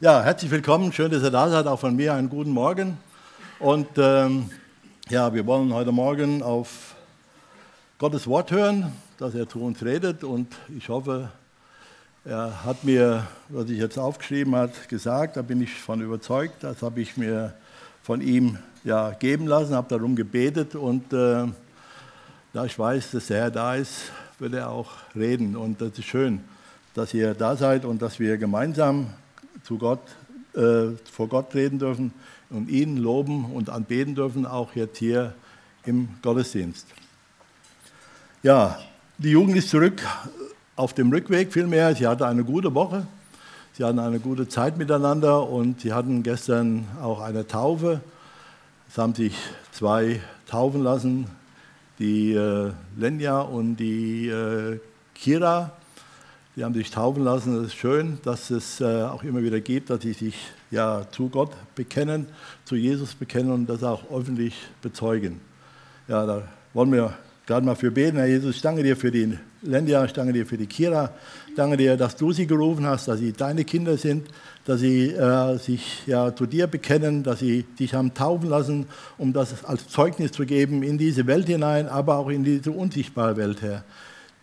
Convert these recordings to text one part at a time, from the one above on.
Ja, herzlich willkommen. Schön, dass ihr da seid. Auch von mir einen guten Morgen. Und ähm, ja, wir wollen heute Morgen auf Gottes Wort hören, dass er zu uns redet. Und ich hoffe, er hat mir, was ich jetzt aufgeschrieben habe, gesagt. Da bin ich von überzeugt. Das habe ich mir von ihm ja, geben lassen, habe darum gebetet. Und äh, da ich weiß, dass er da ist, wird er auch reden. Und das ist schön, dass ihr da seid und dass wir gemeinsam zu Gott, äh, vor Gott reden dürfen und ihn loben und anbeten dürfen, auch jetzt hier im Gottesdienst. Ja, die Jugend ist zurück auf dem Rückweg vielmehr. Sie hatte eine gute Woche, sie hatten eine gute Zeit miteinander und sie hatten gestern auch eine Taufe. Es haben sich zwei taufen lassen, die äh, Lenja und die äh, Kira. Die haben sich taufen lassen. Es ist schön, dass es äh, auch immer wieder gibt, dass sie sich ja, zu Gott bekennen, zu Jesus bekennen und das auch öffentlich bezeugen. Ja, da wollen wir gerade mal für beten. Herr Jesus, ich danke dir für die Lendia, ich danke dir für die Kira. Ich danke dir, dass du sie gerufen hast, dass sie deine Kinder sind, dass sie äh, sich ja, zu dir bekennen, dass sie dich haben taufen lassen, um das als Zeugnis zu geben in diese Welt hinein, aber auch in diese unsichtbare Welt, Herr.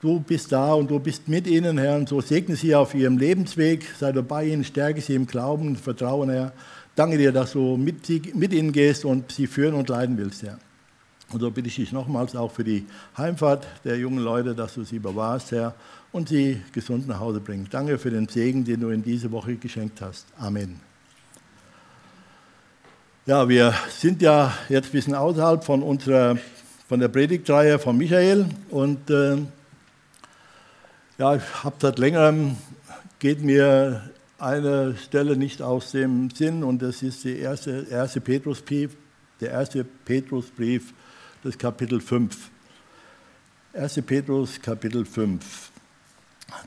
Du bist da und du bist mit ihnen, Herr, und so segne sie auf ihrem Lebensweg, sei du bei ihnen, stärke sie im Glauben und Vertrauen, Herr. Danke dir, dass du mit, sie, mit ihnen gehst und sie führen und leiten willst, Herr. Und so bitte ich dich nochmals auch für die Heimfahrt der jungen Leute, dass du sie bewahrst, Herr, und sie gesund nach Hause bringst. Danke für den Segen, den du in diese Woche geschenkt hast. Amen. Ja, wir sind ja jetzt ein bisschen außerhalb von unserer von der Predigtreihe von Michael und äh, ja, ich habe seit längerem, geht mir eine Stelle nicht aus dem Sinn und das ist der erste, erste Petrusbrief, der erste Petrusbrief, das Kapitel 5. 1. Petrus, Kapitel 5.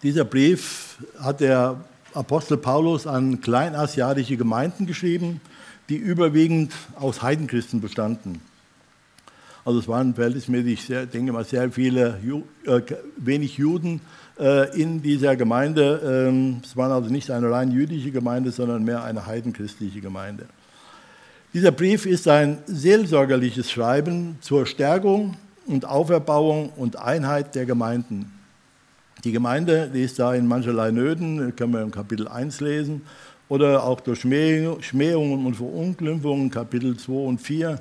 Dieser Brief hat der Apostel Paulus an kleinasiatische Gemeinden geschrieben, die überwiegend aus Heidenchristen bestanden. Also es waren verhältnismäßig, sehr, denke mal, sehr viele, äh, wenig Juden in dieser Gemeinde. Ähm, es war also nicht eine rein jüdische Gemeinde, sondern mehr eine heidenchristliche Gemeinde. Dieser Brief ist ein seelsorgerliches Schreiben zur Stärkung und Auferbauung und Einheit der Gemeinden. Die Gemeinde die ist da in mancherlei Nöten, können wir im Kapitel 1 lesen, oder auch durch Schmähungen und Verunglimpfungen, Kapitel 2 und 4,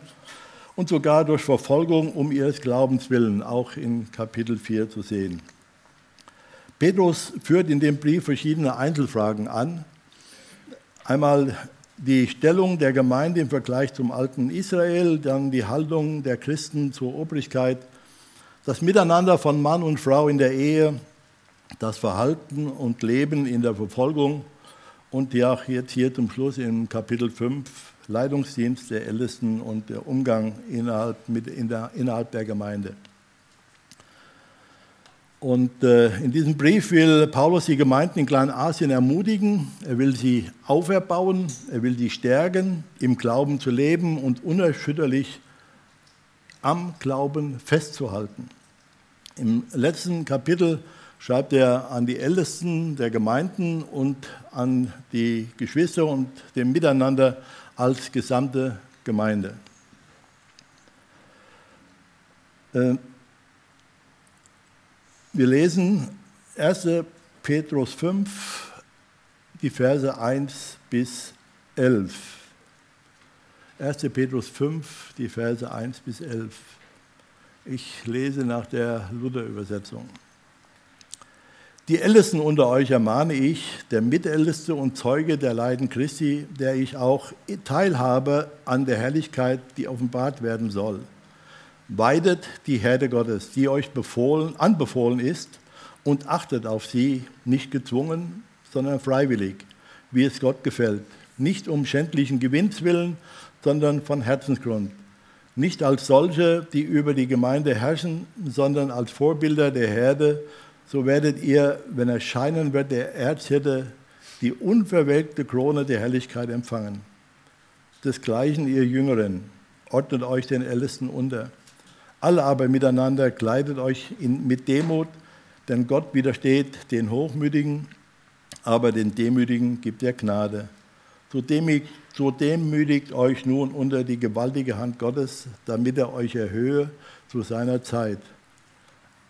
und sogar durch Verfolgung um ihres Glaubens willen, auch in Kapitel 4 zu sehen. Petrus führt in dem Brief verschiedene Einzelfragen an. Einmal die Stellung der Gemeinde im Vergleich zum alten Israel, dann die Haltung der Christen zur Obrigkeit, das Miteinander von Mann und Frau in der Ehe, das Verhalten und Leben in der Verfolgung und ja jetzt hier zum Schluss im Kapitel 5 Leitungsdienst der Ältesten und der Umgang innerhalb, mit, in der, innerhalb der Gemeinde. Und äh, in diesem Brief will Paulus die Gemeinden in Kleinasien ermutigen, er will sie auferbauen, er will sie stärken, im Glauben zu leben und unerschütterlich am Glauben festzuhalten. Im letzten Kapitel schreibt er an die Ältesten der Gemeinden und an die Geschwister und dem Miteinander als gesamte Gemeinde. Äh, wir lesen 1. Petrus 5, die Verse 1 bis 11. 1. Petrus 5, die Verse 1 bis 11. Ich lese nach der Luther-Übersetzung. Die Ältesten unter euch ermahne ich, der Mitälteste und Zeuge der Leiden Christi, der ich auch teilhabe an der Herrlichkeit, die offenbart werden soll weidet die Herde Gottes, die euch befohlen, anbefohlen ist, und achtet auf sie, nicht gezwungen, sondern freiwillig, wie es Gott gefällt, nicht um schändlichen Gewinns willen, sondern von Herzensgrund. Nicht als solche, die über die Gemeinde herrschen, sondern als Vorbilder der Herde, so werdet ihr, wenn erscheinen wird der Erzhirte, die unverwelkte Krone der Herrlichkeit empfangen. Desgleichen ihr Jüngeren, ordnet euch den Ältesten unter. Alle aber miteinander kleidet euch in, mit Demut, denn Gott widersteht den Hochmütigen, aber den Demütigen gibt er Gnade. So demütigt, so demütigt euch nun unter die gewaltige Hand Gottes, damit er euch erhöhe zu seiner Zeit.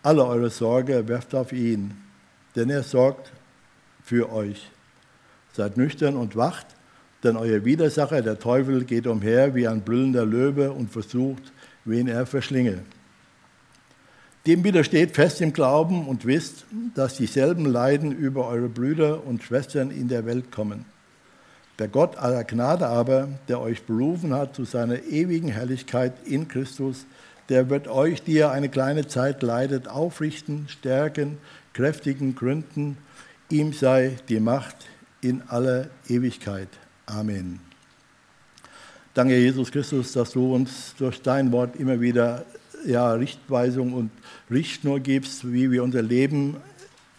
Alle eure Sorge werft auf ihn, denn er sorgt für euch. Seid nüchtern und wacht, denn euer Widersacher, der Teufel, geht umher wie ein brüllender Löwe und versucht, wen er verschlinge. Dem widersteht fest im Glauben und wisst, dass dieselben Leiden über eure Brüder und Schwestern in der Welt kommen. Der Gott aller Gnade aber, der euch berufen hat zu seiner ewigen Herrlichkeit in Christus, der wird euch, die ihr eine kleine Zeit leidet, aufrichten, stärken, kräftigen, gründen. Ihm sei die Macht in aller Ewigkeit. Amen. Danke, Jesus Christus, dass du uns durch dein Wort immer wieder ja, Richtweisung und Richtschnur gibst, wie wir unser Leben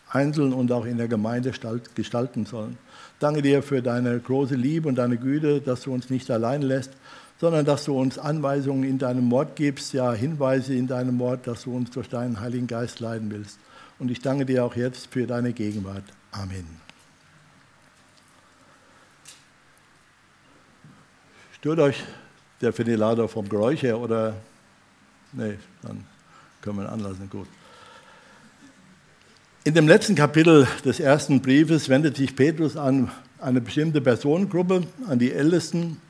einzeln und auch in der Gemeinde gestalten sollen. Danke dir für deine große Liebe und deine Güte, dass du uns nicht allein lässt, sondern dass du uns Anweisungen in deinem Wort gibst, ja Hinweise in deinem Wort, dass du uns durch deinen Heiligen Geist leiten willst. Und ich danke dir auch jetzt für deine Gegenwart. Amen. Stört euch der Ventilator vom Geräusch her oder? Nee, dann können wir ihn anlassen. Gut. In dem letzten Kapitel des ersten Briefes wendet sich Petrus an eine bestimmte Personengruppe, an die Ältesten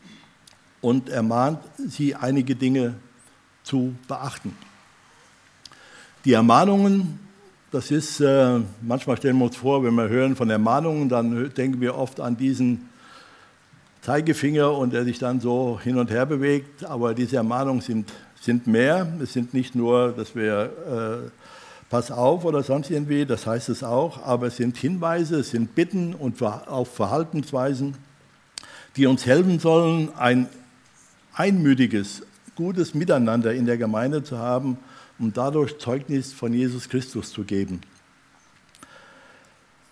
und ermahnt sie, einige Dinge zu beachten. Die Ermahnungen, das ist, äh, manchmal stellen wir uns vor, wenn wir hören von Ermahnungen, dann denken wir oft an diesen Zeigefinger und der sich dann so hin und her bewegt, aber diese Ermahnungen sind, sind mehr. Es sind nicht nur, dass wir äh, pass auf oder sonst irgendwie, das heißt es auch, aber es sind Hinweise, es sind Bitten und auch Verhaltensweisen, die uns helfen sollen, ein einmütiges, gutes Miteinander in der Gemeinde zu haben, um dadurch Zeugnis von Jesus Christus zu geben.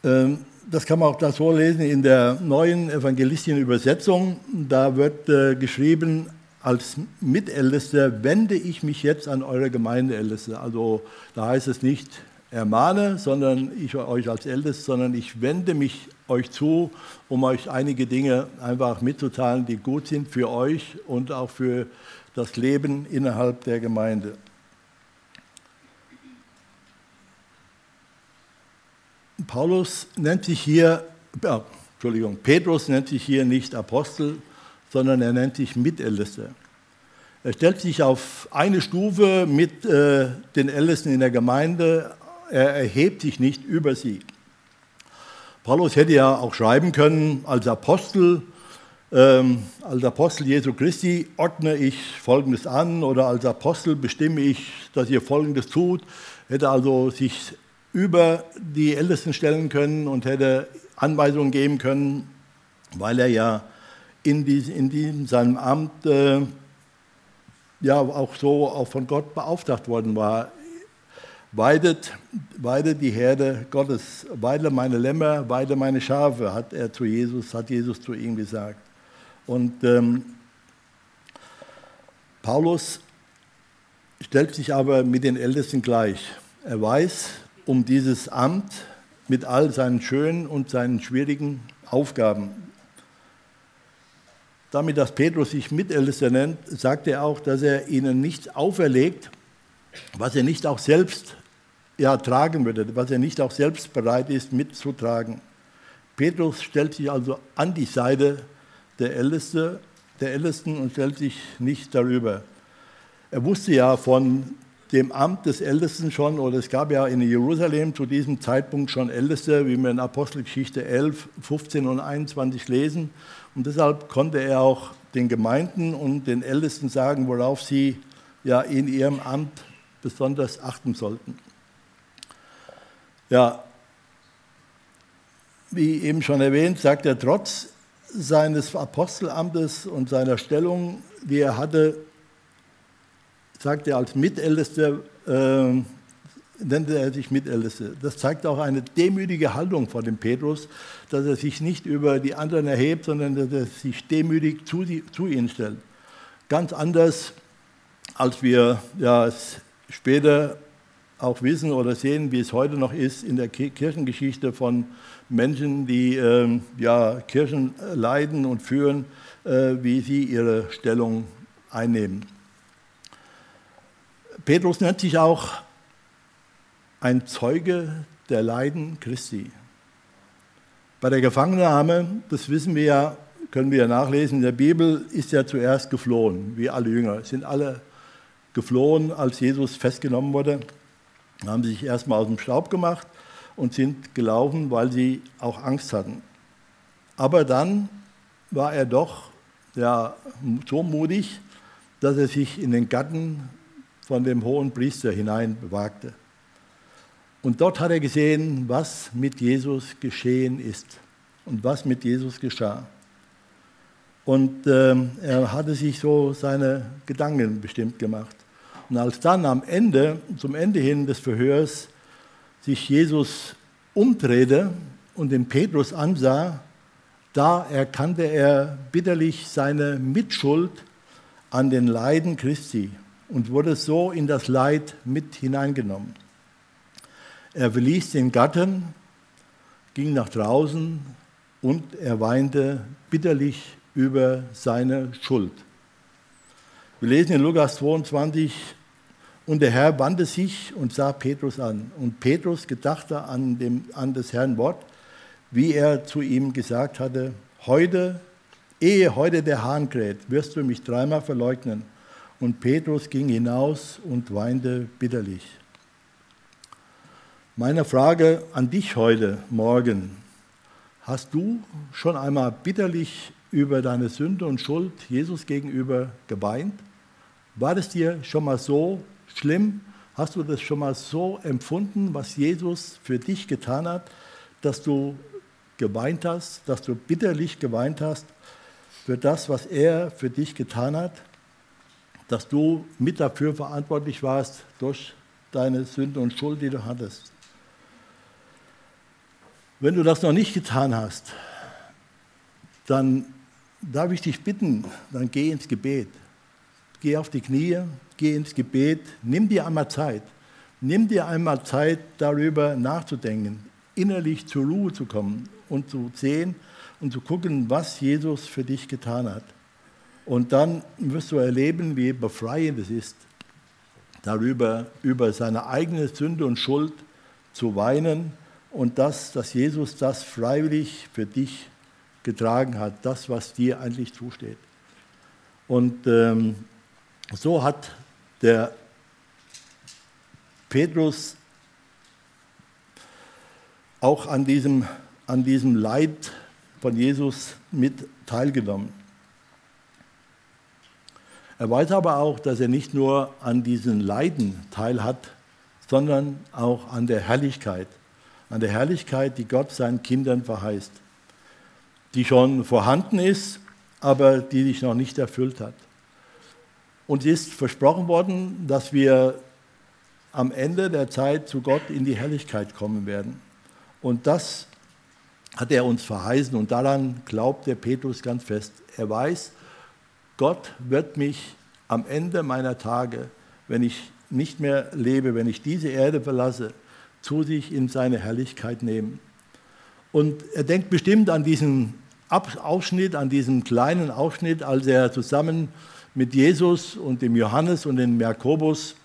Ähm, das kann man auch da so lesen in der neuen evangelistischen Übersetzung. Da wird äh, geschrieben, als Mitältester wende ich mich jetzt an eure Gemeindeälteste. Also da heißt es nicht ermahne, sondern ich euch als Älteste, sondern ich wende mich euch zu, um euch einige Dinge einfach mitzuteilen, die gut sind für euch und auch für das Leben innerhalb der Gemeinde. Paulus nennt sich hier, äh, Entschuldigung, Petrus nennt sich hier nicht Apostel, sondern er nennt sich Mitältester. Er stellt sich auf eine Stufe mit äh, den Ältesten in der Gemeinde. Er erhebt sich nicht über sie. Paulus hätte ja auch schreiben können, als Apostel, ähm, als Apostel Jesu Christi ordne ich Folgendes an oder als Apostel bestimme ich, dass ihr Folgendes tut. Hätte also sich über die Ältesten stellen können und hätte Anweisungen geben können, weil er ja in, diesem, in diesem, seinem Amt äh, ja auch so auch von Gott beauftragt worden war. Weidet, weidet die Herde Gottes, weide meine Lämmer, weide meine Schafe, hat er zu Jesus, hat Jesus zu ihm gesagt. Und ähm, Paulus stellt sich aber mit den Ältesten gleich. Er weiß um dieses Amt mit all seinen schönen und seinen schwierigen Aufgaben. Damit, dass Petrus sich Mitältester nennt, sagt er auch, dass er ihnen nichts auferlegt, was er nicht auch selbst ja, tragen würde, was er nicht auch selbst bereit ist mitzutragen. Petrus stellt sich also an die Seite der, Älteste, der Ältesten und stellt sich nicht darüber. Er wusste ja von dem Amt des Ältesten schon, oder es gab ja in Jerusalem zu diesem Zeitpunkt schon Älteste, wie wir in Apostelgeschichte 11, 15 und 21 lesen. Und deshalb konnte er auch den Gemeinden und den Ältesten sagen, worauf sie ja in ihrem Amt besonders achten sollten. Ja, wie eben schon erwähnt, sagt er, trotz seines Apostelamtes und seiner Stellung, die er hatte, sagt er als Mitältester, äh, nennt er sich Mitälteste. Das zeigt auch eine demütige Haltung vor dem Petrus, dass er sich nicht über die anderen erhebt, sondern dass er sich demütig zu, zu ihnen stellt. Ganz anders, als wir ja, später auch wissen oder sehen, wie es heute noch ist in der Kirchengeschichte von Menschen, die äh, ja, Kirchen leiten und führen, äh, wie sie ihre Stellung einnehmen. Petrus nennt sich auch ein Zeuge der Leiden Christi. Bei der Gefangennahme, das wissen wir ja, können wir ja nachlesen in der Bibel, ist er zuerst geflohen, wie alle Jünger, sind alle geflohen, als Jesus festgenommen wurde, haben sich erstmal aus dem Staub gemacht und sind gelaufen, weil sie auch Angst hatten. Aber dann war er doch ja, so mutig, dass er sich in den Gatten von dem hohen Priester hineinwagte. Und dort hat er gesehen, was mit Jesus geschehen ist und was mit Jesus geschah. Und äh, er hatte sich so seine Gedanken bestimmt gemacht. Und als dann am Ende, zum Ende hin des Verhörs, sich Jesus umdrehte und den Petrus ansah, da erkannte er bitterlich seine Mitschuld an den Leiden Christi und wurde so in das Leid mit hineingenommen. Er verließ den Gatten, ging nach draußen und er weinte bitterlich über seine Schuld. Wir lesen in Lukas 22, und der Herr wandte sich und sah Petrus an. Und Petrus gedachte an, dem, an des Herrn Wort, wie er zu ihm gesagt hatte, heute, ehe heute der Hahn kräht, wirst du mich dreimal verleugnen. Und Petrus ging hinaus und weinte bitterlich. Meine Frage an dich heute Morgen, hast du schon einmal bitterlich über deine Sünde und Schuld Jesus gegenüber geweint? War es dir schon mal so schlimm? Hast du das schon mal so empfunden, was Jesus für dich getan hat, dass du geweint hast, dass du bitterlich geweint hast für das, was er für dich getan hat, dass du mit dafür verantwortlich warst durch deine Sünde und Schuld, die du hattest? Wenn du das noch nicht getan hast, dann darf ich dich bitten, dann geh ins Gebet. Geh auf die Knie, geh ins Gebet, nimm dir einmal Zeit. Nimm dir einmal Zeit, darüber nachzudenken, innerlich zur Ruhe zu kommen und zu sehen und zu gucken, was Jesus für dich getan hat. Und dann wirst du erleben, wie befreiend es ist, darüber, über seine eigene Sünde und Schuld zu weinen und das, dass Jesus das freiwillig für dich getragen hat, das, was dir eigentlich zusteht. Und ähm, so hat der Petrus auch an diesem, an diesem Leid von Jesus mit teilgenommen. Er weiß aber auch, dass er nicht nur an diesen Leiden teil hat, sondern auch an der Herrlichkeit an der Herrlichkeit, die Gott seinen Kindern verheißt, die schon vorhanden ist, aber die sich noch nicht erfüllt hat. Und es ist versprochen worden, dass wir am Ende der Zeit zu Gott in die Herrlichkeit kommen werden. Und das hat er uns verheißen und daran glaubt der Petrus ganz fest. Er weiß, Gott wird mich am Ende meiner Tage, wenn ich nicht mehr lebe, wenn ich diese Erde verlasse, zu sich in seine Herrlichkeit nehmen. Und er denkt bestimmt an diesen Ausschnitt, an diesen kleinen Ausschnitt, als er zusammen mit Jesus und dem Johannes und dem Jakobus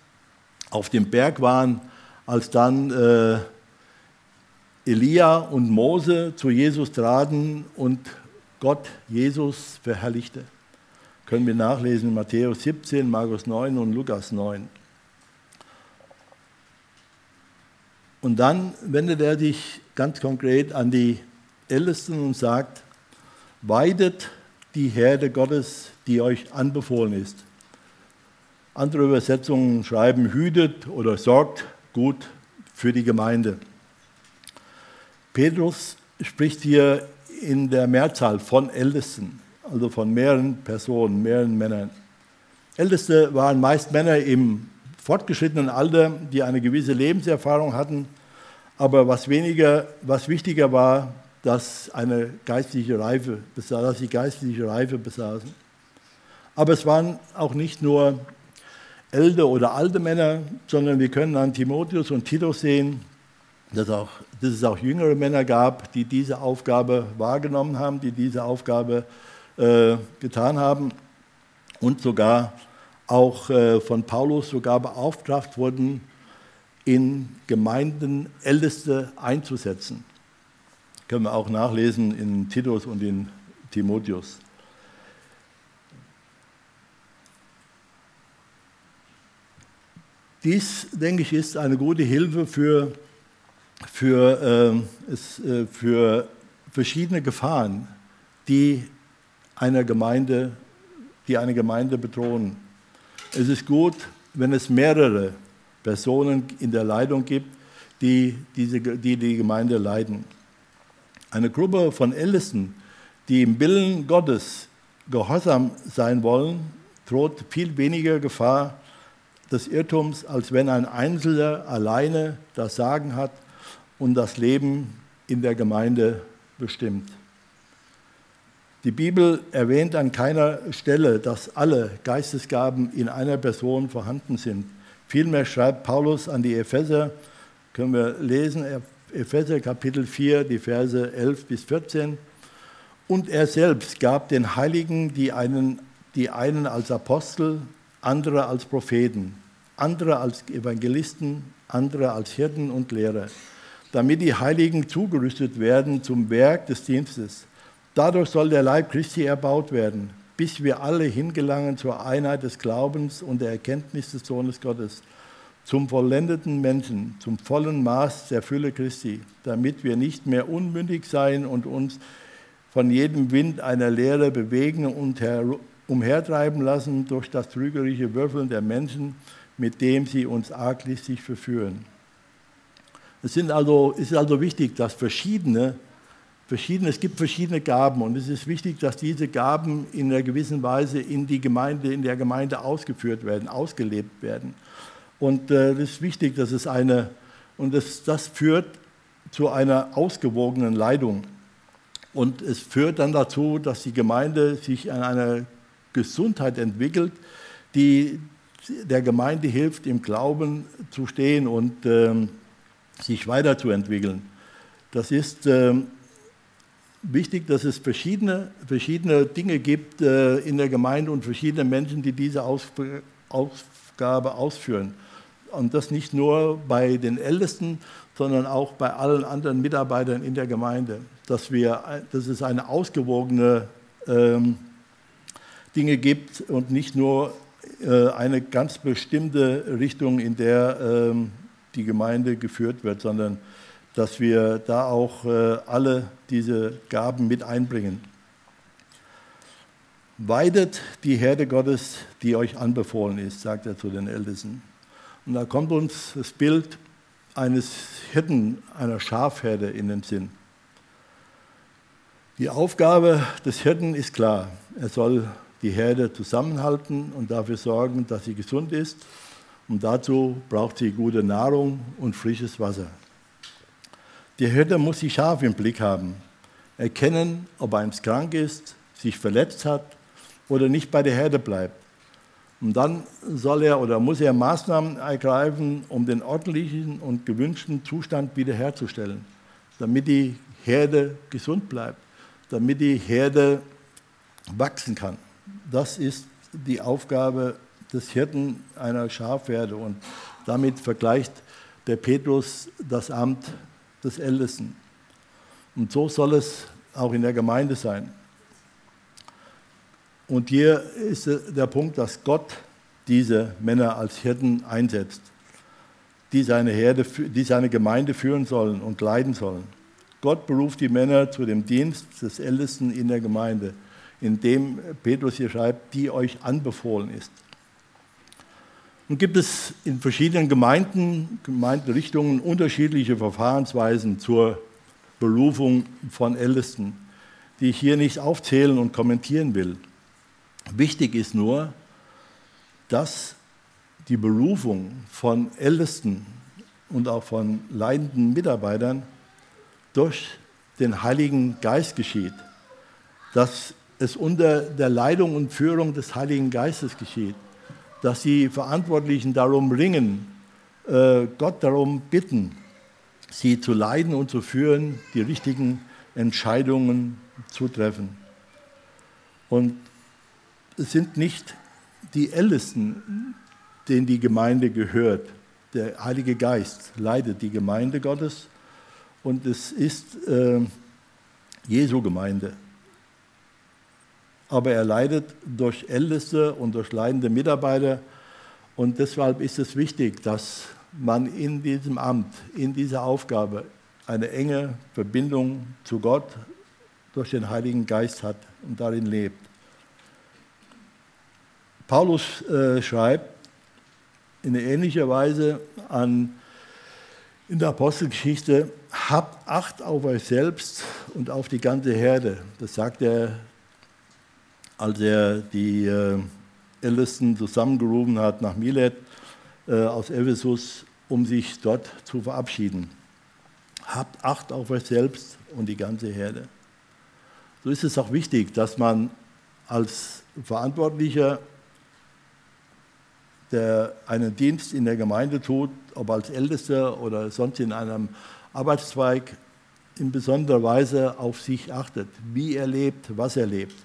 auf dem Berg waren, als dann äh, Elia und Mose zu Jesus traten und Gott Jesus verherrlichte. Können wir nachlesen in Matthäus 17, Markus 9 und Lukas 9. Und dann wendet er sich ganz konkret an die Ältesten und sagt, weidet die Herde Gottes, die euch anbefohlen ist. Andere Übersetzungen schreiben, hütet oder sorgt gut für die Gemeinde. Petrus spricht hier in der Mehrzahl von Ältesten, also von mehreren Personen, mehreren Männern. Älteste waren meist Männer im fortgeschrittenen Alter, die eine gewisse Lebenserfahrung hatten, aber was weniger, was wichtiger war, dass eine geistliche Reife, dass sie geistliche Reife besaßen. Aber es waren auch nicht nur ältere oder alte Männer, sondern wir können an Timotheus und Titus sehen, dass, auch, dass es auch jüngere Männer gab, die diese Aufgabe wahrgenommen haben, die diese Aufgabe äh, getan haben und sogar auch äh, von Paulus sogar beauftragt wurden, in Gemeinden Älteste einzusetzen. Können wir auch nachlesen in Titus und in Timotheus. Dies, denke ich, ist eine gute Hilfe für, für, äh, es, äh, für verschiedene Gefahren, die, einer Gemeinde, die eine Gemeinde bedrohen. Es ist gut, wenn es mehrere Personen in der Leitung gibt, die diese, die, die Gemeinde leiten. Eine Gruppe von Ältesten, die im Willen Gottes gehorsam sein wollen, droht viel weniger Gefahr des Irrtums, als wenn ein Einzelner alleine das Sagen hat und das Leben in der Gemeinde bestimmt. Die Bibel erwähnt an keiner Stelle, dass alle Geistesgaben in einer Person vorhanden sind. Vielmehr schreibt Paulus an die Epheser, können wir lesen, Epheser Kapitel 4, die Verse 11 bis 14. Und er selbst gab den Heiligen die einen, die einen als Apostel, andere als Propheten, andere als Evangelisten, andere als Hirten und Lehrer, damit die Heiligen zugerüstet werden zum Werk des Dienstes. Dadurch soll der Leib Christi erbaut werden, bis wir alle hingelangen zur Einheit des Glaubens und der Erkenntnis des Sohnes Gottes, zum vollendeten Menschen, zum vollen Maß der Fülle Christi, damit wir nicht mehr unmündig sein und uns von jedem Wind einer Lehre bewegen und umhertreiben lassen durch das trügerische Würfeln der Menschen, mit dem sie uns arglistig verführen. Es, sind also, es ist also wichtig, dass verschiedene, verschiedene, es gibt verschiedene Gaben und es ist wichtig, dass diese Gaben in einer gewissen Weise in, die Gemeinde, in der Gemeinde ausgeführt werden, ausgelebt werden. Und äh, es äh, ist wichtig, dass es eine, und das, das führt zu einer ausgewogenen Leitung. Und es führt dann dazu, dass die Gemeinde sich an einer Gesundheit entwickelt, die der Gemeinde hilft, im Glauben zu stehen und ähm, sich weiterzuentwickeln. Das ist ähm, wichtig, dass es verschiedene, verschiedene Dinge gibt äh, in der Gemeinde und verschiedene Menschen, die diese Aus, Aufgabe ausführen. Und das nicht nur bei den Ältesten, sondern auch bei allen anderen Mitarbeitern in der Gemeinde. Dass, wir, dass es eine ausgewogene ähm, Dinge gibt und nicht nur äh, eine ganz bestimmte Richtung, in der ähm, die Gemeinde geführt wird, sondern dass wir da auch äh, alle diese Gaben mit einbringen. Weidet die Herde Gottes, die euch anbefohlen ist, sagt er zu den Ältesten. Und da kommt uns das Bild eines Hirten, einer Schafherde in den Sinn. Die Aufgabe des Hirten ist klar. Er soll die Herde zusammenhalten und dafür sorgen, dass sie gesund ist. Und dazu braucht sie gute Nahrung und frisches Wasser. Die Hirte muss die Schafe im Blick haben, erkennen, ob eins krank ist, sich verletzt hat oder nicht bei der Herde bleibt. Und dann soll er oder muss er Maßnahmen ergreifen, um den ordentlichen und gewünschten Zustand wiederherzustellen, damit die Herde gesund bleibt, damit die Herde wachsen kann. Das ist die Aufgabe des Hirten einer Schafherde. Und damit vergleicht der Petrus das Amt des Ältesten. Und so soll es auch in der Gemeinde sein. Und hier ist der Punkt, dass Gott diese Männer als Hirten einsetzt, die seine, Herde, die seine Gemeinde führen sollen und leiten sollen. Gott beruft die Männer zu dem Dienst des Ältesten in der Gemeinde, in dem Petrus hier schreibt, die euch anbefohlen ist. Nun gibt es in verschiedenen Gemeinden, Gemeinderichtungen unterschiedliche Verfahrensweisen zur Berufung von Ältesten, die ich hier nicht aufzählen und kommentieren will. Wichtig ist nur, dass die Berufung von Ältesten und auch von leidenden Mitarbeitern durch den Heiligen Geist geschieht, dass es unter der Leitung und Führung des Heiligen Geistes geschieht, dass die Verantwortlichen darum ringen, äh, Gott darum bitten, sie zu leiten und zu führen, die richtigen Entscheidungen zu treffen. Und es sind nicht die Ältesten, denen die Gemeinde gehört. Der Heilige Geist leitet die Gemeinde Gottes und es ist äh, Jesu Gemeinde. Aber er leidet durch Älteste und durch leidende Mitarbeiter und deshalb ist es wichtig, dass man in diesem Amt, in dieser Aufgabe eine enge Verbindung zu Gott durch den Heiligen Geist hat und darin lebt. Paulus äh, schreibt in ähnlicher Weise an, in der Apostelgeschichte, habt Acht auf euch selbst und auf die ganze Herde. Das sagt er, als er die äh, Ältesten zusammengerufen hat nach Milet äh, aus Ephesus, um sich dort zu verabschieden. Habt Acht auf euch selbst und die ganze Herde. So ist es auch wichtig, dass man als Verantwortlicher, der einen Dienst in der Gemeinde tut, ob als Ältester oder sonst in einem Arbeitszweig, in besonderer Weise auf sich achtet, wie er lebt, was er lebt.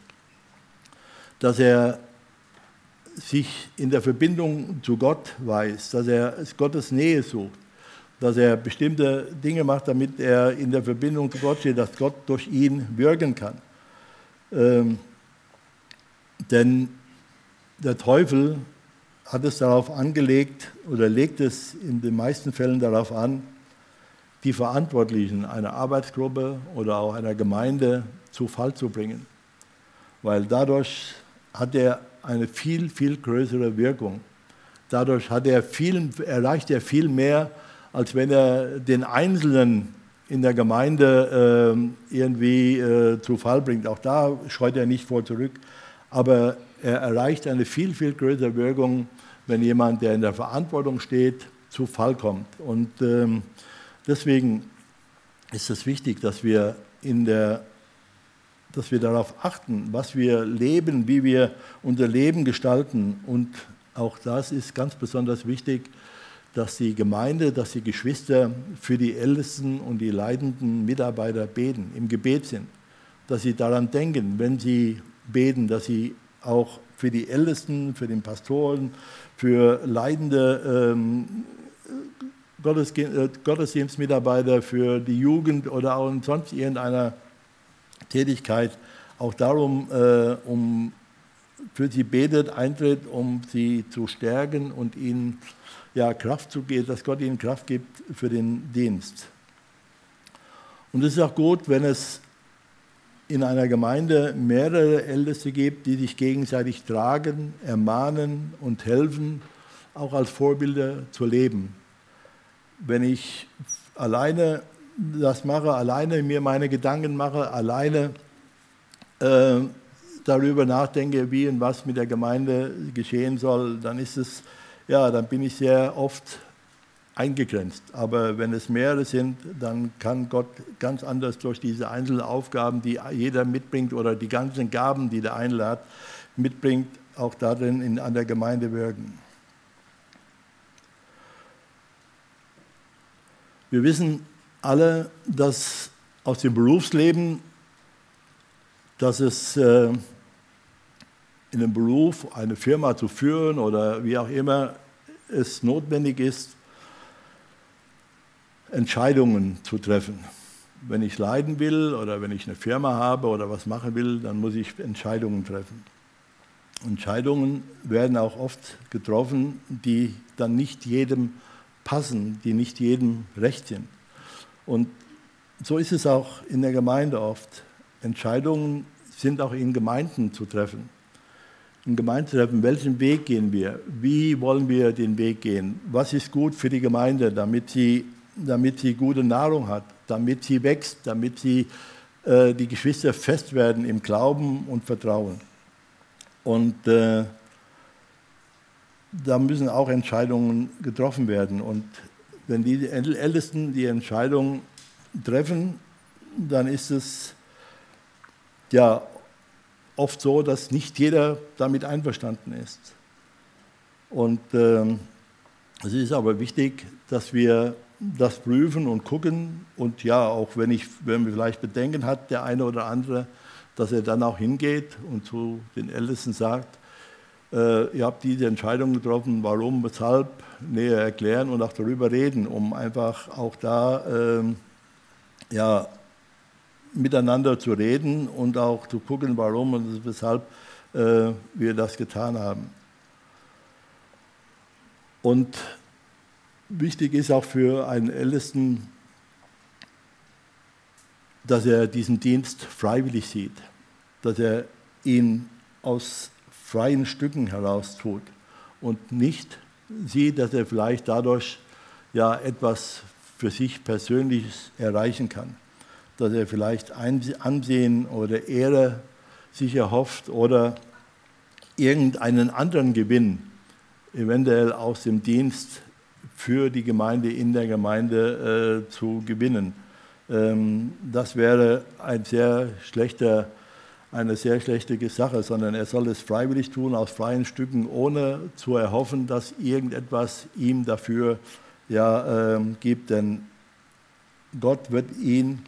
Dass er sich in der Verbindung zu Gott weiß, dass er Gottes Nähe sucht, dass er bestimmte Dinge macht, damit er in der Verbindung zu Gott steht, dass Gott durch ihn wirken kann. Ähm, denn der Teufel hat es darauf angelegt oder legt es in den meisten Fällen darauf an, die Verantwortlichen einer Arbeitsgruppe oder auch einer Gemeinde zu Fall zu bringen. Weil dadurch hat er eine viel, viel größere Wirkung. Dadurch hat er viel, erreicht er viel mehr, als wenn er den Einzelnen in der Gemeinde äh, irgendwie äh, zu Fall bringt. Auch da scheut er nicht vor zurück. Aber er erreicht eine viel, viel größere Wirkung, wenn jemand, der in der Verantwortung steht, zu Fall kommt. Und ähm, deswegen ist es wichtig, dass wir in der dass wir darauf achten, was wir leben, wie wir unser Leben gestalten. Und auch das ist ganz besonders wichtig, dass die Gemeinde, dass die Geschwister für die Ältesten und die leidenden Mitarbeiter beten, im Gebet sind. Dass sie daran denken, wenn sie beten, dass sie auch für die Ältesten, für den Pastoren, für leidende ähm, äh, Gottesdienstmitarbeiter, für die Jugend oder auch in sonst irgendeiner Tätigkeit auch darum, äh, um für sie betet, eintritt, um sie zu stärken und ihnen ja, Kraft zu geben, dass Gott ihnen Kraft gibt für den Dienst. Und es ist auch gut, wenn es in einer Gemeinde mehrere Älteste gibt, die sich gegenseitig tragen, ermahnen und helfen, auch als Vorbilder zu leben. Wenn ich alleine das mache, alleine mir meine Gedanken mache, alleine äh, darüber nachdenke, wie und was mit der Gemeinde geschehen soll, dann ist es, ja, dann bin ich sehr oft eingegrenzt. Aber wenn es mehrere sind, dann kann Gott ganz anders durch diese einzelnen Aufgaben, die jeder mitbringt oder die ganzen Gaben, die der hat, mitbringt, auch darin in, an der Gemeinde wirken. Wir wissen, alle, dass aus dem Berufsleben, dass es äh, in einem Beruf eine Firma zu führen oder wie auch immer es notwendig ist, Entscheidungen zu treffen. Wenn ich leiden will oder wenn ich eine Firma habe oder was machen will, dann muss ich Entscheidungen treffen. Entscheidungen werden auch oft getroffen, die dann nicht jedem passen, die nicht jedem recht sind. Und so ist es auch in der Gemeinde oft. Entscheidungen sind auch in Gemeinden zu treffen. In Gemeinden zu treffen, welchen Weg gehen wir? Wie wollen wir den Weg gehen? Was ist gut für die Gemeinde, damit sie, damit sie gute Nahrung hat, damit sie wächst, damit sie, äh, die Geschwister fest werden im Glauben und Vertrauen? Und äh, da müssen auch Entscheidungen getroffen werden. Und wenn die Ältesten die Entscheidung treffen, dann ist es ja oft so, dass nicht jeder damit einverstanden ist. Und ähm, es ist aber wichtig, dass wir das prüfen und gucken und ja, auch wenn, ich, wenn man vielleicht Bedenken hat, der eine oder andere, dass er dann auch hingeht und zu den Ältesten sagt, äh, ihr habt diese Entscheidung getroffen, warum, weshalb, näher erklären und auch darüber reden, um einfach auch da ähm, ja, miteinander zu reden und auch zu gucken, warum und weshalb äh, wir das getan haben. Und wichtig ist auch für einen Ältesten, dass er diesen Dienst freiwillig sieht, dass er ihn aus freien Stücken heraus tut und nicht sieht, dass er vielleicht dadurch ja etwas für sich Persönliches erreichen kann, dass er vielleicht Ansehen oder Ehre sich erhofft oder irgendeinen anderen Gewinn, eventuell aus dem Dienst für die Gemeinde in der Gemeinde äh, zu gewinnen. Ähm, das wäre ein sehr schlechter eine sehr schlechte Sache, sondern er soll es freiwillig tun, aus freien Stücken, ohne zu erhoffen, dass irgendetwas ihm dafür ja, ähm, gibt. Denn Gott wird ihn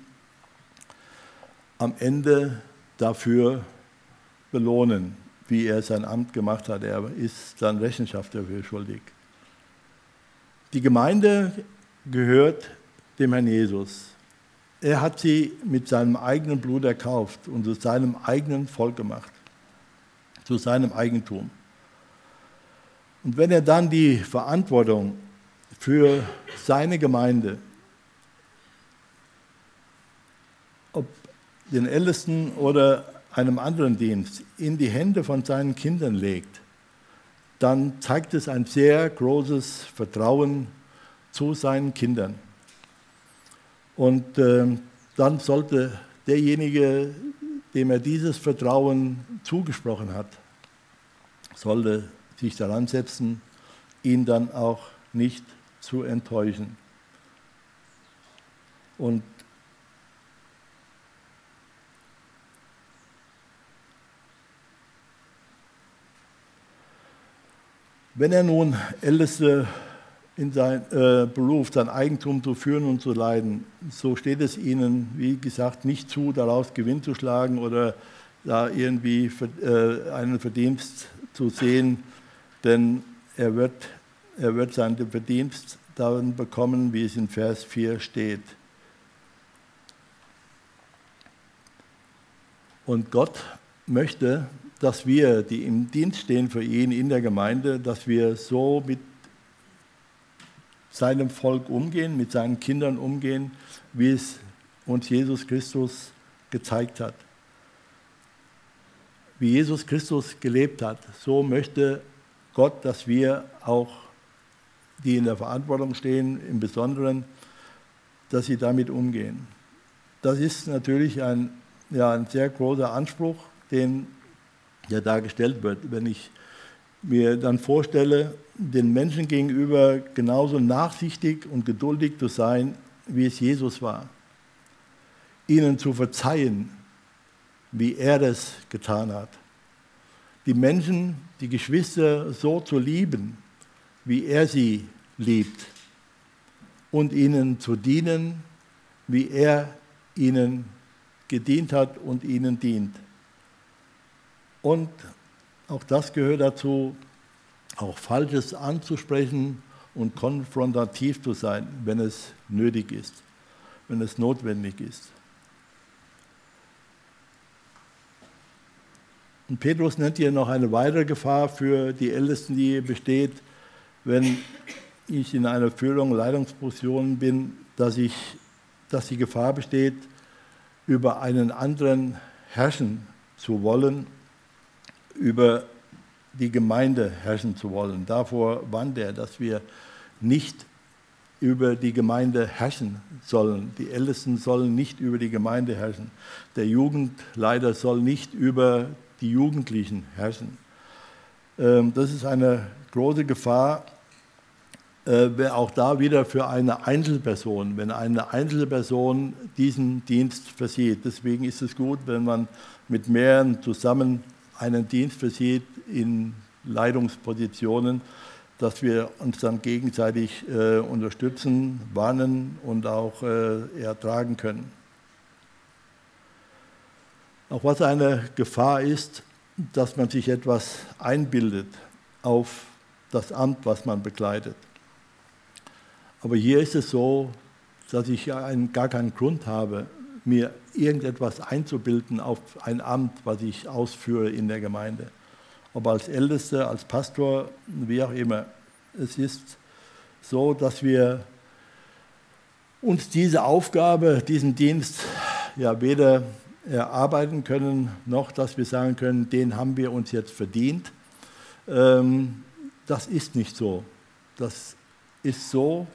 am Ende dafür belohnen, wie er sein Amt gemacht hat. Er ist dann Rechenschaft dafür schuldig. Die Gemeinde gehört dem Herrn Jesus. Er hat sie mit seinem eigenen Blut erkauft und zu seinem eigenen Volk gemacht, zu seinem Eigentum. Und wenn er dann die Verantwortung für seine Gemeinde, ob den Ältesten oder einem anderen Dienst, in die Hände von seinen Kindern legt, dann zeigt es ein sehr großes Vertrauen zu seinen Kindern. Und äh, dann sollte derjenige, dem er dieses Vertrauen zugesprochen hat, sollte sich daran setzen, ihn dann auch nicht zu enttäuschen. Und wenn er nun Älteste in sein äh, Beruf, sein Eigentum zu führen und zu leiden, so steht es ihnen, wie gesagt, nicht zu, daraus Gewinn zu schlagen oder da irgendwie äh, einen Verdienst zu sehen, denn er wird, er wird seinen Verdienst darin bekommen, wie es in Vers 4 steht. Und Gott möchte, dass wir, die im Dienst stehen für ihn in der Gemeinde, dass wir so mit seinem Volk umgehen, mit seinen Kindern umgehen, wie es uns Jesus Christus gezeigt hat. Wie Jesus Christus gelebt hat, so möchte Gott, dass wir auch, die in der Verantwortung stehen, im Besonderen, dass sie damit umgehen. Das ist natürlich ein, ja, ein sehr großer Anspruch, den ja dargestellt wird. Wenn ich mir dann vorstelle, den Menschen gegenüber genauso nachsichtig und geduldig zu sein, wie es Jesus war. Ihnen zu verzeihen, wie er es getan hat. Die Menschen, die Geschwister so zu lieben, wie er sie liebt. Und ihnen zu dienen, wie er ihnen gedient hat und ihnen dient. Und auch das gehört dazu, auch Falsches anzusprechen und konfrontativ zu sein, wenn es nötig ist, wenn es notwendig ist. Und Petrus nennt hier noch eine weitere Gefahr für die Ältesten, die besteht, wenn ich in einer Führung, Leitungsposition bin, dass, ich, dass die Gefahr besteht, über einen anderen herrschen zu wollen über die Gemeinde herrschen zu wollen. Davor warnt er, dass wir nicht über die Gemeinde herrschen sollen. Die Ältesten sollen nicht über die Gemeinde herrschen. Der Jugendleiter soll nicht über die Jugendlichen herrschen. Ähm, das ist eine große Gefahr, äh, auch da wieder für eine Einzelperson, wenn eine Einzelperson diesen Dienst versieht. Deswegen ist es gut, wenn man mit mehreren zusammen einen Dienst versieht in Leitungspositionen, dass wir uns dann gegenseitig äh, unterstützen, warnen und auch äh, ertragen können. Auch was eine Gefahr ist, dass man sich etwas einbildet auf das Amt, was man begleitet. Aber hier ist es so, dass ich einen, gar keinen Grund habe, mir irgendetwas einzubilden auf ein Amt, was ich ausführe in der Gemeinde. Ob als Ältester, als Pastor, wie auch immer. Es ist so, dass wir uns diese Aufgabe, diesen Dienst ja weder erarbeiten können, noch dass wir sagen können, den haben wir uns jetzt verdient. Ähm, das ist nicht so. Das ist so,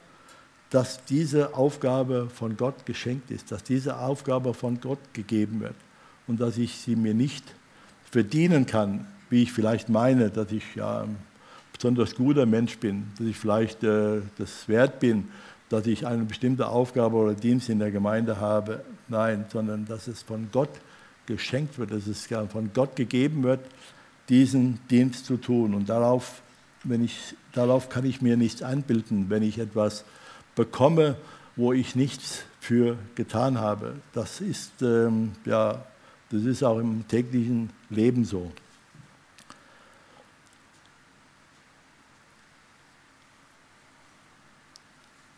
dass diese Aufgabe von Gott geschenkt ist, dass diese Aufgabe von Gott gegeben wird und dass ich sie mir nicht verdienen kann, wie ich vielleicht meine, dass ich ja ein besonders guter Mensch bin, dass ich vielleicht äh, das wert bin, dass ich eine bestimmte Aufgabe oder Dienst in der Gemeinde habe. Nein, sondern dass es von Gott geschenkt wird, dass es von Gott gegeben wird, diesen Dienst zu tun. Und darauf, wenn ich, darauf kann ich mir nichts einbilden, wenn ich etwas bekomme, wo ich nichts für getan habe. Das ist, ähm, ja, das ist auch im täglichen Leben so.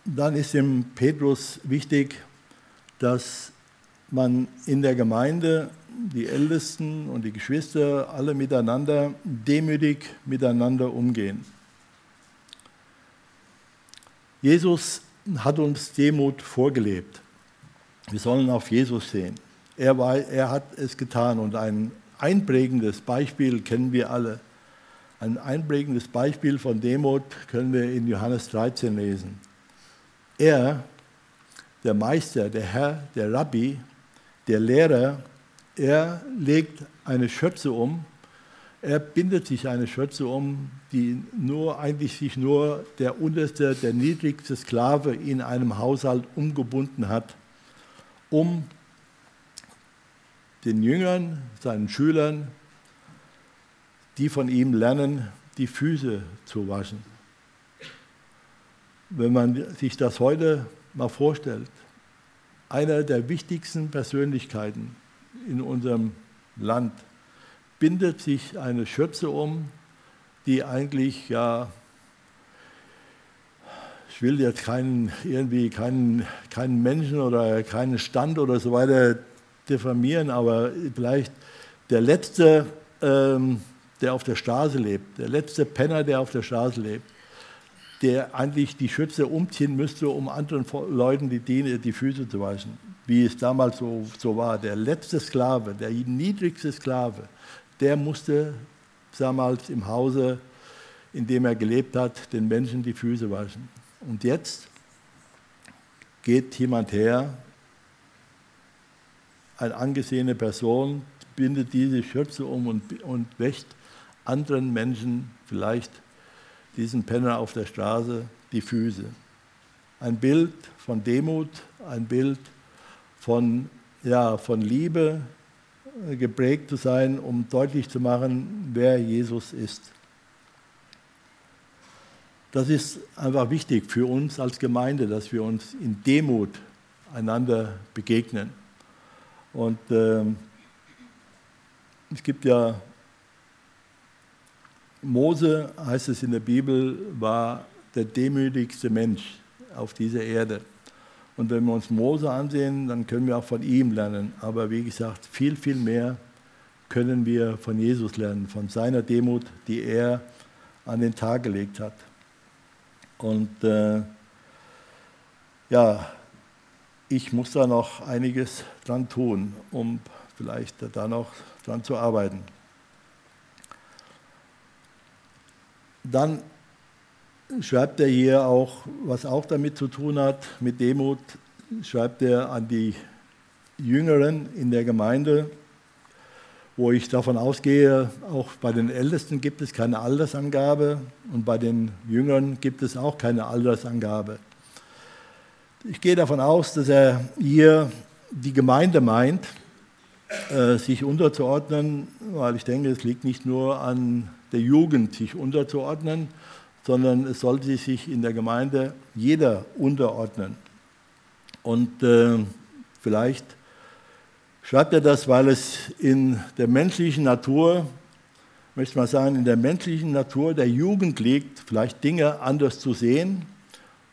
Dann ist dem Petrus wichtig, dass man in der Gemeinde, die Ältesten und die Geschwister, alle miteinander demütig miteinander umgehen. Jesus hat uns Demut vorgelebt. Wir sollen auf Jesus sehen. Er, war, er hat es getan und ein einprägendes Beispiel kennen wir alle. Ein einprägendes Beispiel von Demut können wir in Johannes 13 lesen. Er, der Meister, der Herr, der Rabbi, der Lehrer, er legt eine Schürze um er bindet sich eine Schürze um, die nur eigentlich sich nur der unterste, der niedrigste Sklave in einem Haushalt umgebunden hat, um den Jüngern, seinen Schülern, die von ihm lernen, die Füße zu waschen. Wenn man sich das heute mal vorstellt, einer der wichtigsten Persönlichkeiten in unserem Land, bindet sich eine Schürze um, die eigentlich ja, ich will jetzt keinen, irgendwie keinen, keinen Menschen oder keinen Stand oder so weiter diffamieren, aber vielleicht der letzte, ähm, der auf der Straße lebt, der letzte Penner, der auf der Straße lebt, der eigentlich die Schürze umziehen müsste, um anderen Leuten die, die, die Füße zu waschen, wie es damals so, so war. Der letzte Sklave, der niedrigste Sklave, der musste damals im Hause, in dem er gelebt hat, den Menschen die Füße waschen. Und jetzt geht jemand her, eine angesehene Person, bindet diese Schürze um und, und wäscht anderen Menschen, vielleicht diesen Penner auf der Straße, die Füße. Ein Bild von Demut, ein Bild von, ja, von Liebe, geprägt zu sein, um deutlich zu machen, wer Jesus ist. Das ist einfach wichtig für uns als Gemeinde, dass wir uns in Demut einander begegnen. Und äh, es gibt ja, Mose, heißt es in der Bibel, war der demütigste Mensch auf dieser Erde. Und wenn wir uns Mose ansehen, dann können wir auch von ihm lernen. Aber wie gesagt, viel, viel mehr können wir von Jesus lernen, von seiner Demut, die er an den Tag gelegt hat. Und äh, ja, ich muss da noch einiges dran tun, um vielleicht da noch dran zu arbeiten. Dann schreibt er hier auch, was auch damit zu tun hat, mit Demut, schreibt er an die Jüngeren in der Gemeinde, wo ich davon ausgehe, auch bei den Ältesten gibt es keine Altersangabe und bei den Jüngern gibt es auch keine Altersangabe. Ich gehe davon aus, dass er hier die Gemeinde meint, äh, sich unterzuordnen, weil ich denke, es liegt nicht nur an der Jugend sich unterzuordnen, sondern es sollte sich in der Gemeinde jeder unterordnen. Und äh, vielleicht schreibt er das, weil es in der menschlichen Natur, möchte mal sagen, in der menschlichen Natur der Jugend liegt, vielleicht Dinge anders zu sehen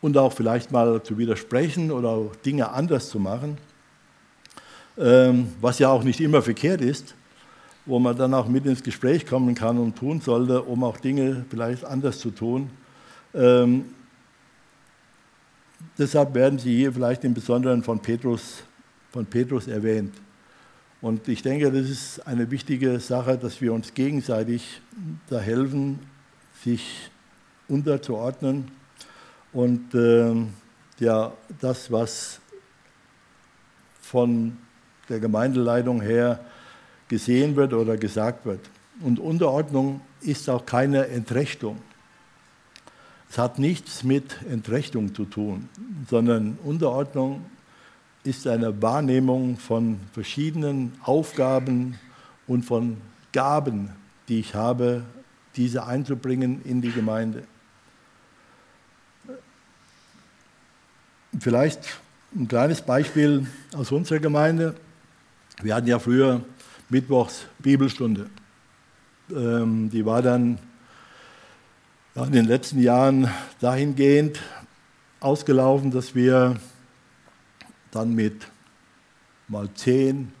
und auch vielleicht mal zu widersprechen oder Dinge anders zu machen, ähm, was ja auch nicht immer verkehrt ist, wo man dann auch mit ins Gespräch kommen kann und tun sollte, um auch Dinge vielleicht anders zu tun. Ähm, deshalb werden sie hier vielleicht im Besonderen von Petrus, von Petrus erwähnt. Und ich denke, das ist eine wichtige Sache, dass wir uns gegenseitig da helfen, sich unterzuordnen und äh, ja, das, was von der Gemeindeleitung her gesehen wird oder gesagt wird. Und Unterordnung ist auch keine Entrechtung. Es hat nichts mit Entrechtung zu tun, sondern Unterordnung ist eine Wahrnehmung von verschiedenen Aufgaben und von Gaben, die ich habe, diese einzubringen in die Gemeinde. Vielleicht ein kleines Beispiel aus unserer Gemeinde. Wir hatten ja früher Mittwochs Bibelstunde. Ähm, die war dann in den letzten Jahren dahingehend ausgelaufen, dass wir dann mit mal zehn,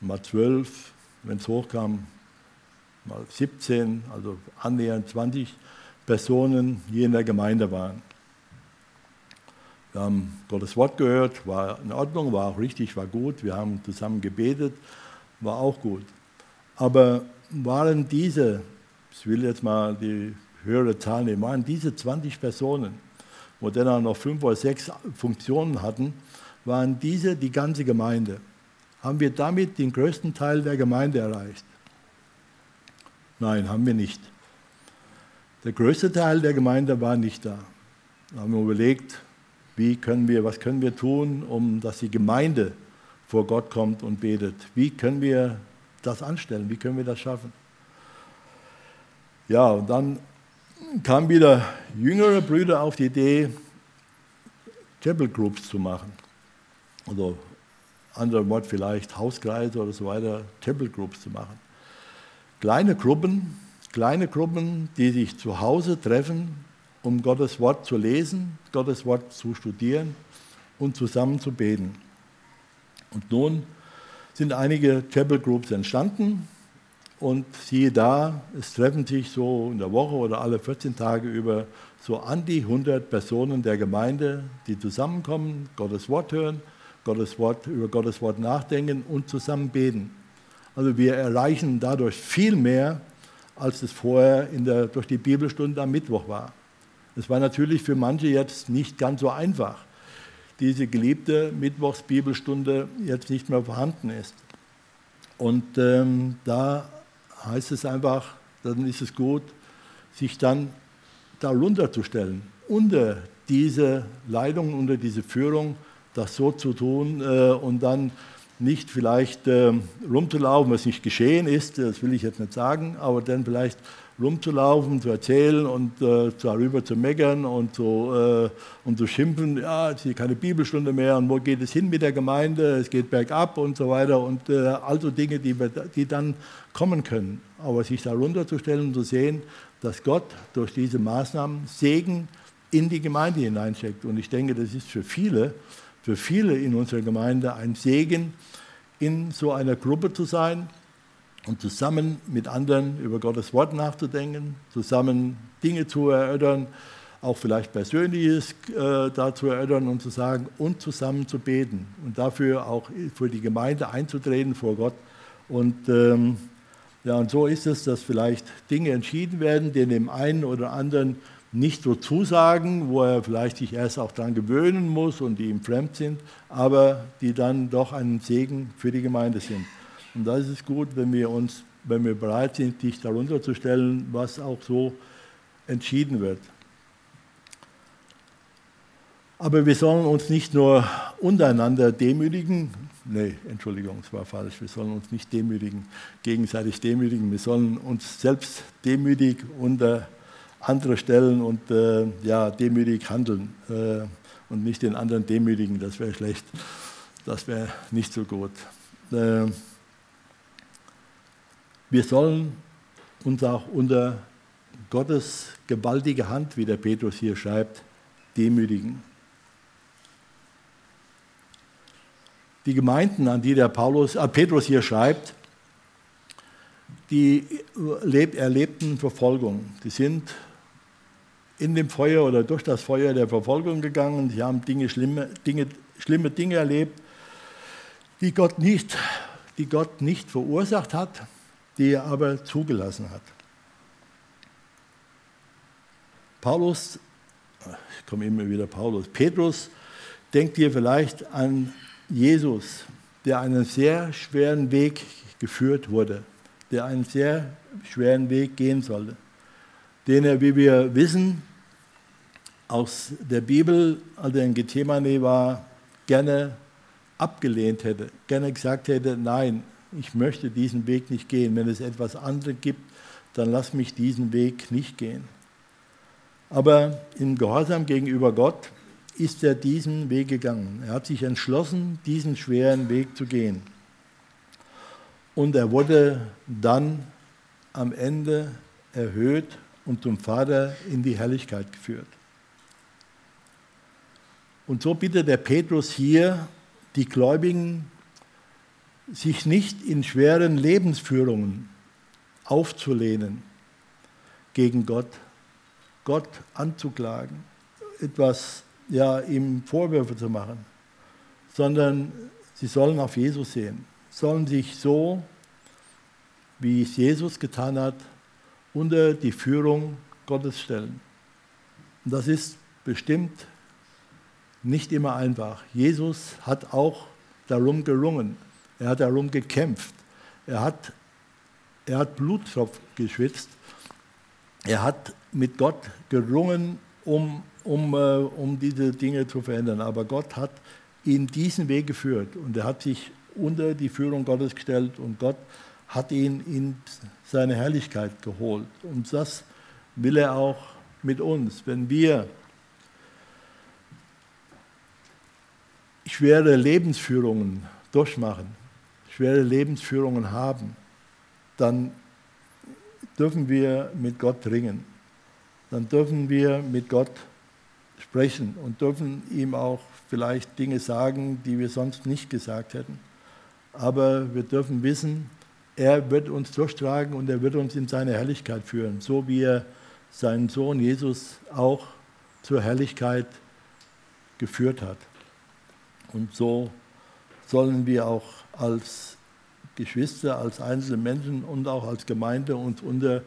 mal zwölf, wenn es hochkam, mal 17, also annähernd 20 Personen hier in der Gemeinde waren. Wir haben Gottes Wort gehört, war in Ordnung, war auch richtig, war gut. Wir haben zusammen gebetet, war auch gut. Aber waren diese, ich will jetzt mal die höhere Zahl nehmen, waren diese 20 Personen, wo dann auch noch fünf oder sechs Funktionen hatten, waren diese die ganze Gemeinde. Haben wir damit den größten Teil der Gemeinde erreicht? Nein, haben wir nicht. Der größte Teil der Gemeinde war nicht da. Da haben wir überlegt, wie können wir, was können wir tun, um dass die Gemeinde vor Gott kommt und betet? Wie können wir das anstellen? Wie können wir das schaffen? Ja, und dann kamen wieder jüngere Brüder auf die Idee, Chapel Groups zu machen. Also anderer Wort vielleicht Hauskreise oder so weiter, Chapel Groups zu machen. Kleine Gruppen, kleine Gruppen, die sich zu Hause treffen, um Gottes Wort zu lesen, Gottes Wort zu studieren und zusammen zu beten. Und nun sind einige Chapel Groups entstanden und siehe da, es treffen sich so in der Woche oder alle 14 Tage über so an die 100 Personen der Gemeinde, die zusammenkommen, Gottes Wort hören, Gottes Wort, über Gottes Wort nachdenken und zusammen beten. Also wir erreichen dadurch viel mehr, als es vorher der, durch die Bibelstunde am Mittwoch war. Es war natürlich für manche jetzt nicht ganz so einfach, diese geliebte Mittwochsbibelstunde jetzt nicht mehr vorhanden ist. Und ähm, da heißt es einfach, dann ist es gut, sich dann darunter zu stellen, unter diese Leitung, unter diese Führung, das so zu tun äh, und dann nicht vielleicht äh, rumzulaufen, was nicht geschehen ist, das will ich jetzt nicht sagen, aber dann vielleicht rumzulaufen, zu erzählen und äh, darüber zu meckern und zu, äh, und zu schimpfen, ja, es ist keine Bibelstunde mehr und wo geht es hin mit der Gemeinde, es geht bergab und so weiter und äh, also Dinge, die, die dann kommen können. Aber sich darunter zu stellen und zu sehen, dass Gott durch diese Maßnahmen Segen in die Gemeinde hineinsteckt. Und ich denke, das ist für viele, für viele in unserer Gemeinde ein Segen, in so einer Gruppe zu sein, und zusammen mit anderen über Gottes Wort nachzudenken, zusammen Dinge zu erörtern, auch vielleicht Persönliches äh, da zu erörtern und zu sagen und zusammen zu beten und dafür auch für die Gemeinde einzutreten vor Gott. Und ähm, ja, und so ist es, dass vielleicht Dinge entschieden werden, die dem einen oder anderen nicht so zusagen, wo er vielleicht sich erst auch daran gewöhnen muss und die ihm fremd sind, aber die dann doch ein Segen für die Gemeinde sind. Und da ist gut, wenn wir uns, wenn wir bereit sind, dich darunter zu stellen, was auch so entschieden wird. Aber wir sollen uns nicht nur untereinander demütigen, nee, Entschuldigung, es war falsch. Wir sollen uns nicht demütigen, gegenseitig demütigen. Wir sollen uns selbst demütig unter andere stellen und äh, ja, demütig handeln äh, und nicht den anderen demütigen. Das wäre schlecht. Das wäre nicht so gut. Äh, wir sollen uns auch unter Gottes gewaltige Hand, wie der Petrus hier schreibt, demütigen. Die Gemeinden, an die der Paulus, äh Petrus hier schreibt, die lebt, erlebten Verfolgung. Die sind in dem Feuer oder durch das Feuer der Verfolgung gegangen. Sie haben Dinge, schlimme, Dinge, schlimme Dinge erlebt, die Gott, nicht, die Gott nicht verursacht hat, die er aber zugelassen hat. Paulus, ich komme immer wieder Paulus, Petrus denkt hier vielleicht an Jesus, der einen sehr schweren Weg geführt wurde, der einen sehr schweren Weg gehen sollte, den er, wie wir wissen, aus der Bibel, als er in Gethsemane war, gerne abgelehnt hätte, gerne gesagt hätte, nein, ich möchte diesen Weg nicht gehen. Wenn es etwas anderes gibt, dann lass mich diesen Weg nicht gehen. Aber im Gehorsam gegenüber Gott ist er diesen Weg gegangen. Er hat sich entschlossen, diesen schweren Weg zu gehen. Und er wurde dann am Ende erhöht und zum Vater in die Herrlichkeit geführt. Und so bittet der Petrus hier die Gläubigen, sich nicht in schweren Lebensführungen aufzulehnen gegen Gott, Gott anzuklagen, etwas ja, ihm Vorwürfe zu machen, sondern sie sollen auf Jesus sehen, sollen sich so, wie es Jesus getan hat, unter die Führung Gottes stellen. Und das ist bestimmt nicht immer einfach. Jesus hat auch darum gerungen. Er hat darum gekämpft. Er hat, er hat Blutstropf geschwitzt. Er hat mit Gott gerungen, um, um, äh, um diese Dinge zu verändern. Aber Gott hat ihn diesen Weg geführt und er hat sich unter die Führung Gottes gestellt und Gott hat ihn in seine Herrlichkeit geholt. Und das will er auch mit uns. Wenn wir schwere Lebensführungen durchmachen, schwere Lebensführungen haben, dann dürfen wir mit Gott ringen. Dann dürfen wir mit Gott sprechen und dürfen ihm auch vielleicht Dinge sagen, die wir sonst nicht gesagt hätten. Aber wir dürfen wissen, er wird uns durchtragen und er wird uns in seine Herrlichkeit führen, so wie er seinen Sohn Jesus auch zur Herrlichkeit geführt hat. Und so sollen wir auch als Geschwister, als einzelne Menschen und auch als Gemeinde uns unter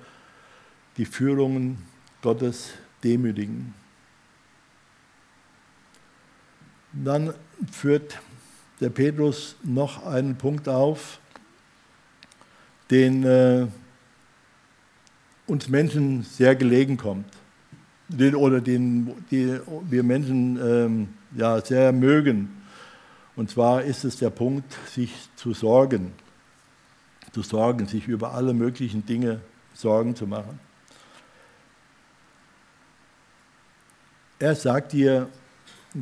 die Führungen Gottes demütigen. Dann führt der Petrus noch einen Punkt auf, den äh, uns Menschen sehr gelegen kommt, den, oder den die wir Menschen ähm, ja, sehr mögen. Und zwar ist es der Punkt, sich zu sorgen, zu sorgen, sich über alle möglichen Dinge Sorgen zu machen. Er sagt dir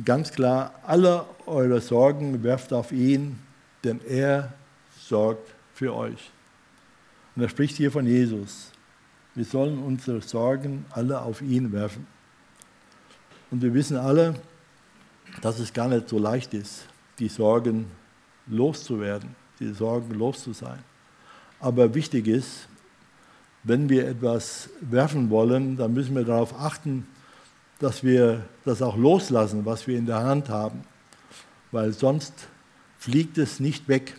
ganz klar, alle eure Sorgen werft auf ihn, denn er sorgt für euch. Und er spricht hier von Jesus. Wir sollen unsere Sorgen alle auf ihn werfen. Und wir wissen alle, dass es gar nicht so leicht ist, die Sorgen loszuwerden, die Sorgen los sein. Aber wichtig ist, wenn wir etwas werfen wollen, dann müssen wir darauf achten, dass wir das auch loslassen, was wir in der Hand haben. Weil sonst fliegt es nicht weg.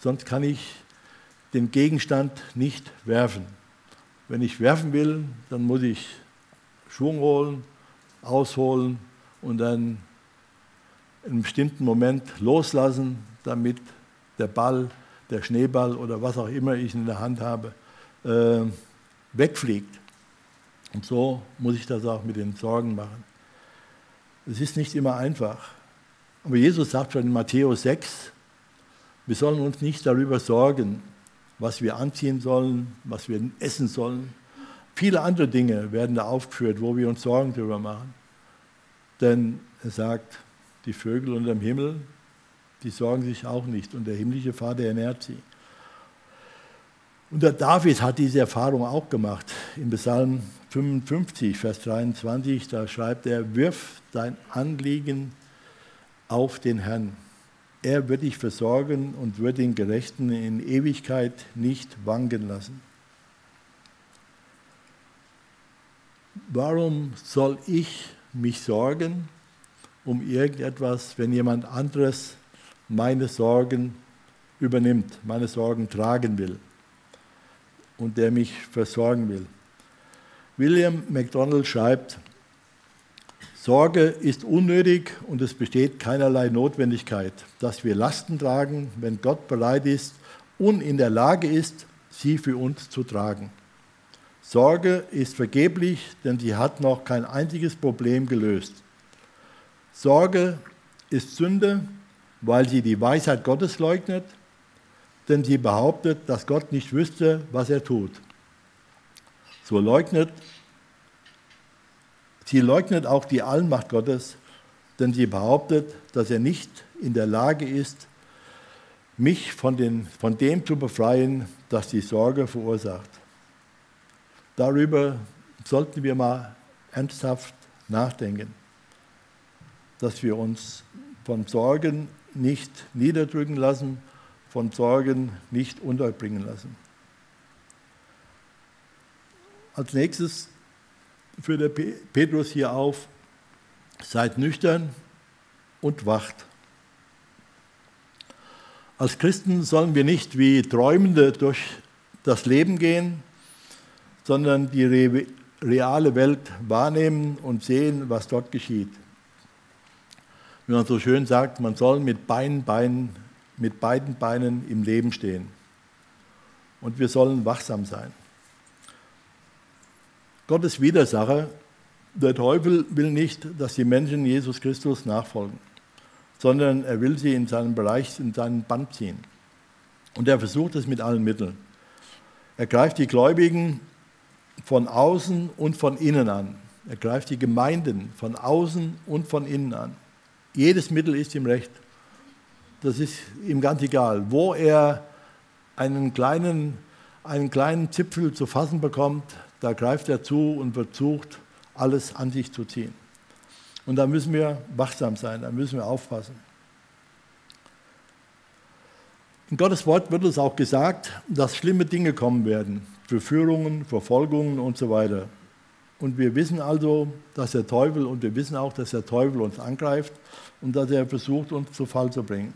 Sonst kann ich den Gegenstand nicht werfen. Wenn ich werfen will, dann muss ich Schwung holen, ausholen und dann in einem bestimmten Moment loslassen, damit der Ball, der Schneeball oder was auch immer ich in der Hand habe, äh, wegfliegt. Und so muss ich das auch mit den Sorgen machen. Es ist nicht immer einfach. Aber Jesus sagt schon in Matthäus 6, Wir sollen uns nicht darüber sorgen, was wir anziehen sollen, was wir essen sollen. Viele andere Dinge werden da aufgeführt, wo wir uns Sorgen darüber machen. Denn er sagt, die Vögel unter dem Himmel, die sorgen sich auch nicht und der himmlische Vater ernährt sie. Und der David hat diese Erfahrung auch gemacht. Im Psalm 55, Vers 23, da schreibt er, wirf dein Anliegen auf den Herrn. Er wird dich versorgen und wird den Gerechten in Ewigkeit nicht wanken lassen. Warum soll ich mich sorgen um irgendetwas, wenn jemand anderes meine Sorgen übernimmt, meine Sorgen tragen will und der mich versorgen will? William MacDonald schreibt, Sorge ist unnötig und es besteht keinerlei Notwendigkeit, dass wir Lasten tragen, wenn Gott bereit ist und in der Lage ist, sie für uns zu tragen. Sorge ist vergeblich, denn sie hat noch kein einziges Problem gelöst. Sorge ist Sünde, weil sie die Weisheit Gottes leugnet, denn sie behauptet, dass Gott nicht wüsste, was er tut. So leugnet Sie leugnet auch die Allmacht Gottes, denn sie behauptet, dass er nicht in der Lage ist, mich von, den, von dem zu befreien, das die Sorge verursacht. Darüber sollten wir mal ernsthaft nachdenken, dass wir uns von Sorgen nicht niederdrücken lassen, von Sorgen nicht unterbringen lassen. Als nächstes führt der Petrus hier auf, seid nüchtern und wacht. Als Christen sollen wir nicht wie Träumende durch das Leben gehen, sondern die reale Welt wahrnehmen und sehen, was dort geschieht. Wie man so schön sagt, man soll mit beiden Beinen, mit beiden Beinen im Leben stehen. Und wir sollen wachsam sein. Gottes Widersacher, der Teufel will nicht, dass die Menschen Jesus Christus nachfolgen, sondern er will sie in seinen Bereich, in seinen Band ziehen. Und er versucht es mit allen Mitteln. Er greift die Gläubigen von außen und von innen an. Er greift die Gemeinden von außen und von innen an. Jedes Mittel ist ihm recht. Das ist ihm ganz egal. Wo er einen kleinen, einen kleinen Zipfel zu fassen bekommt, da greift er zu und versucht, alles an sich zu ziehen. Und da müssen wir wachsam sein, da müssen wir aufpassen. In Gottes Wort wird uns auch gesagt, dass schlimme Dinge kommen werden, Verführungen, Verfolgungen und so weiter. Und wir wissen also, dass der Teufel, und wir wissen auch, dass der Teufel uns angreift und dass er versucht, uns zu Fall zu bringen.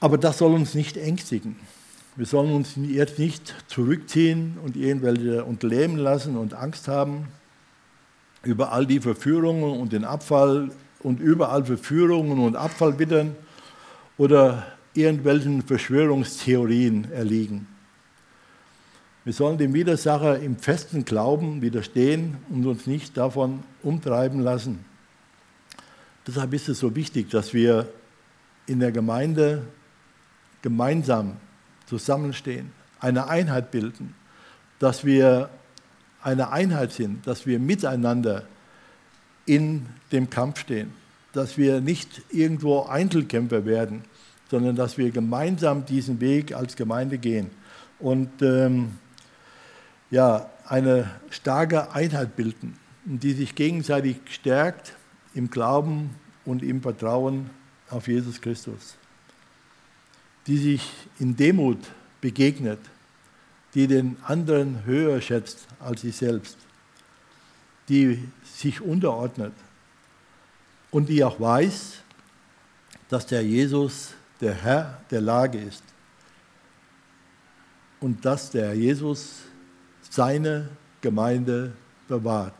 Aber das soll uns nicht ängstigen. Wir sollen uns jetzt nicht zurückziehen und irgendwelche und lähmen lassen und Angst haben über all die Verführungen und den Abfall und überall Verführungen und Abfall wittern oder irgendwelchen Verschwörungstheorien erliegen. Wir sollen dem Widersacher im festen Glauben widerstehen und uns nicht davon umtreiben lassen. Deshalb ist es so wichtig, dass wir in der Gemeinde gemeinsam zusammenstehen, eine Einheit bilden, dass wir eine Einheit sind, dass wir miteinander in dem Kampf stehen, dass wir nicht irgendwo Einzelkämpfer werden, sondern dass wir gemeinsam diesen Weg als Gemeinde gehen und ähm, ja, eine starke Einheit bilden, die sich gegenseitig stärkt im Glauben und im Vertrauen auf Jesus Christus die sich in Demut begegnet, die den anderen höher schätzt als sich selbst, die sich unterordnet und die auch weiß, dass der Jesus der Herr der Lage ist und dass der Jesus seine Gemeinde bewahrt,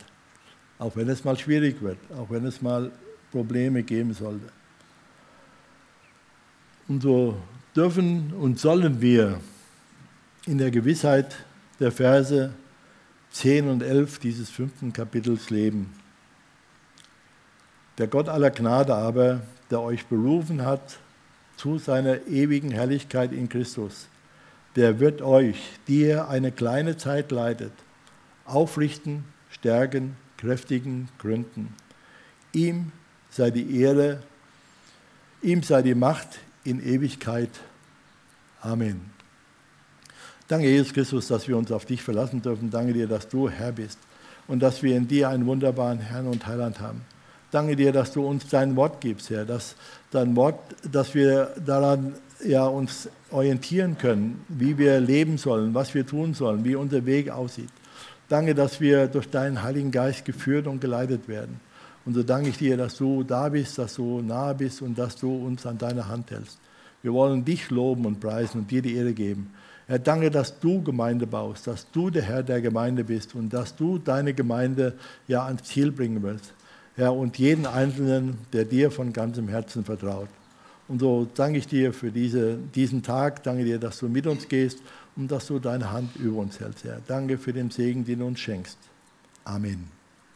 auch wenn es mal schwierig wird, auch wenn es mal Probleme geben sollte. Und so dürfen und sollen wir in der Gewissheit der Verse 10 und 11 dieses fünften Kapitels leben. Der Gott aller Gnade aber, der euch berufen hat zu seiner ewigen Herrlichkeit in Christus, der wird euch, die ihr eine kleine Zeit leidet, aufrichten, stärken, kräftigen, gründen. Ihm sei die Ehre, ihm sei die Macht in Ewigkeit. Amen. Danke, Jesus Christus, dass wir uns auf dich verlassen dürfen. Danke dir, dass du Herr bist und dass wir in dir einen wunderbaren Herrn und Heiland haben. Danke dir, dass du uns dein Wort gibst, Herr, dass dein Wort, dass wir daran ja, uns orientieren können, wie wir leben sollen, was wir tun sollen, wie unser Weg aussieht. Danke, dass wir durch deinen Heiligen Geist geführt und geleitet werden. Und so danke ich dir, dass du da bist, dass du nahe bist und dass du uns an deiner Hand hältst. Wir wollen dich loben und preisen und dir die Ehre geben. Herr, danke, dass du Gemeinde baust, dass du der Herr der Gemeinde bist und dass du deine Gemeinde ja ans Ziel bringen willst. Herr, und jeden Einzelnen, der dir von ganzem Herzen vertraut. Und so danke ich dir für diese, diesen Tag, danke dir, dass du mit uns gehst und dass du deine Hand über uns hältst, Herr. Danke für den Segen, den du uns schenkst. Amen.